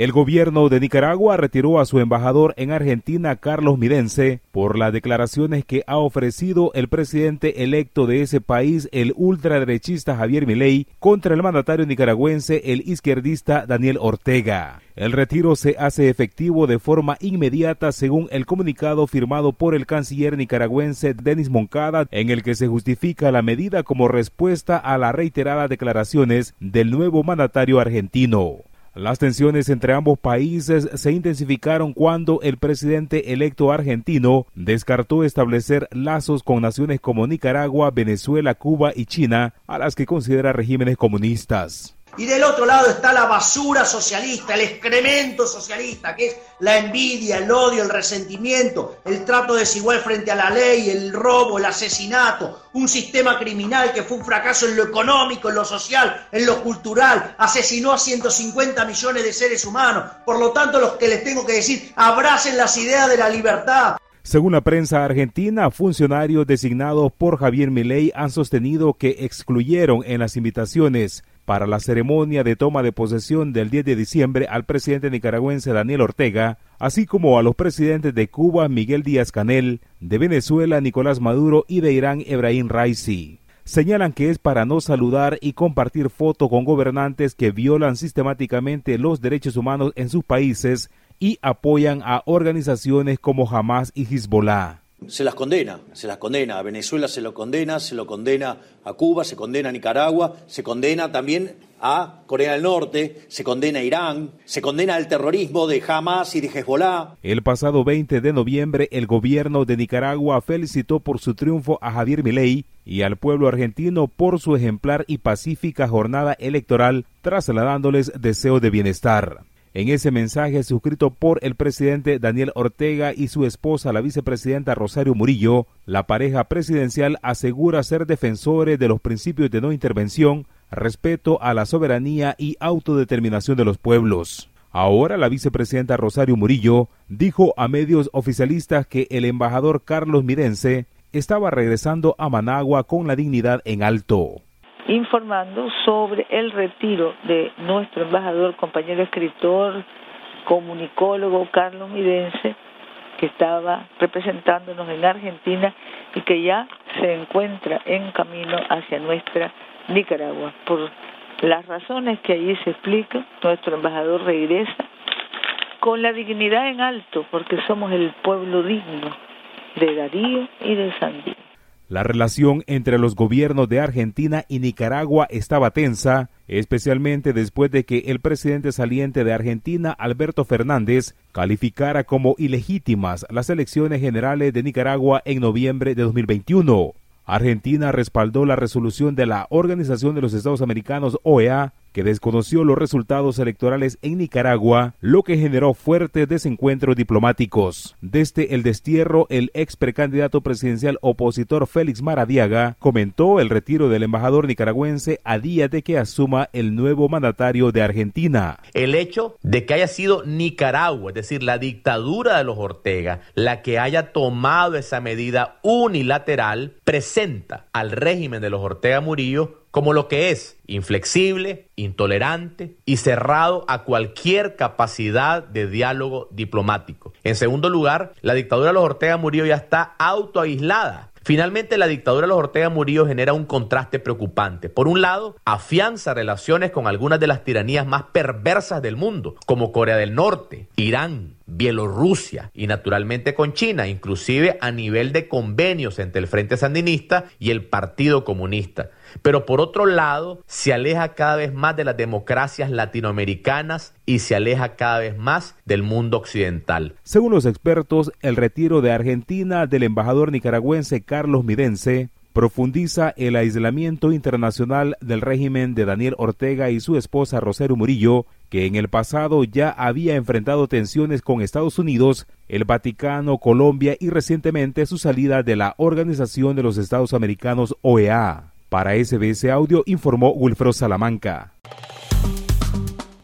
El gobierno de Nicaragua retiró a su embajador en Argentina, Carlos Midense, por las declaraciones que ha ofrecido el presidente electo de ese país, el ultraderechista Javier Milei, contra el mandatario nicaragüense, el izquierdista Daniel Ortega. El retiro se hace efectivo de forma inmediata según el comunicado firmado por el canciller nicaragüense Denis Moncada, en el que se justifica la medida como respuesta a las reiteradas declaraciones del nuevo mandatario argentino. Las tensiones entre ambos países se intensificaron cuando el presidente electo argentino descartó establecer lazos con naciones como Nicaragua, Venezuela, Cuba y China, a las que considera regímenes comunistas. Y del otro lado está la basura socialista, el excremento socialista, que es la envidia, el odio, el resentimiento, el trato desigual frente a la ley, el robo, el asesinato, un sistema criminal que fue un fracaso en lo económico, en lo social, en lo cultural, asesinó a 150 millones de seres humanos. Por lo tanto, los que les tengo que decir, abracen las ideas de la libertad, según la prensa argentina, funcionarios designados por Javier Milei han sostenido que excluyeron en las invitaciones para la ceremonia de toma de posesión del 10 de diciembre al presidente nicaragüense Daniel Ortega, así como a los presidentes de Cuba Miguel Díaz Canel, de Venezuela Nicolás Maduro y de Irán Ebrahim Raisi. Señalan que es para no saludar y compartir fotos con gobernantes que violan sistemáticamente los derechos humanos en sus países y apoyan a organizaciones como Hamas y Hezbollah se las condena, se las condena. A Venezuela se lo condena, se lo condena a Cuba, se condena a Nicaragua, se condena también a Corea del Norte, se condena a Irán, se condena al terrorismo de Hamas y de Hezbollah. El pasado 20 de noviembre, el gobierno de Nicaragua felicitó por su triunfo a Javier Milei y al pueblo argentino por su ejemplar y pacífica jornada electoral, trasladándoles deseo de bienestar. En ese mensaje suscrito por el presidente Daniel Ortega y su esposa, la vicepresidenta Rosario Murillo, la pareja presidencial asegura ser defensores de los principios de no intervención, respeto a la soberanía y autodeterminación de los pueblos. Ahora la vicepresidenta Rosario Murillo dijo a medios oficialistas que el embajador Carlos Mirense estaba regresando a Managua con la dignidad en alto informando sobre el retiro de nuestro embajador, compañero escritor, comunicólogo Carlos Midense, que estaba representándonos en Argentina y que ya se encuentra en camino hacia nuestra Nicaragua. Por las razones que allí se explican, nuestro embajador regresa con la dignidad en alto, porque somos el pueblo digno de Darío y de Sandí. La relación entre los gobiernos de Argentina y Nicaragua estaba tensa, especialmente después de que el presidente saliente de Argentina, Alberto Fernández, calificara como ilegítimas las elecciones generales de Nicaragua en noviembre de 2021. Argentina respaldó la resolución de la Organización de los Estados Americanos, OEA, que desconoció los resultados electorales en Nicaragua, lo que generó fuertes desencuentros diplomáticos. Desde el destierro, el ex precandidato presidencial opositor Félix Maradiaga comentó el retiro del embajador nicaragüense a día de que asuma el nuevo mandatario de Argentina. El hecho de que haya sido Nicaragua, es decir, la dictadura de los Ortega, la que haya tomado esa medida unilateral, presenta al régimen de los Ortega Murillo como lo que es, inflexible, intolerante y cerrado a cualquier capacidad de diálogo diplomático. En segundo lugar, la dictadura de los Ortega Murillo ya está autoaislada Finalmente, la dictadura de los Ortega Murillo genera un contraste preocupante. Por un lado, afianza relaciones con algunas de las tiranías más perversas del mundo, como Corea del Norte, Irán, Bielorrusia y naturalmente con China, inclusive a nivel de convenios entre el Frente Sandinista y el Partido Comunista. Pero por otro lado, se aleja cada vez más de las democracias latinoamericanas y se aleja cada vez más del mundo occidental. Según los expertos, el retiro de Argentina del embajador nicaragüense Carlos Midense profundiza el aislamiento internacional del régimen de Daniel Ortega y su esposa Rosario Murillo, que en el pasado ya había enfrentado tensiones con Estados Unidos, el Vaticano, Colombia y recientemente su salida de la Organización de los Estados Americanos OEA. Para SBS Audio informó Wilfredo Salamanca.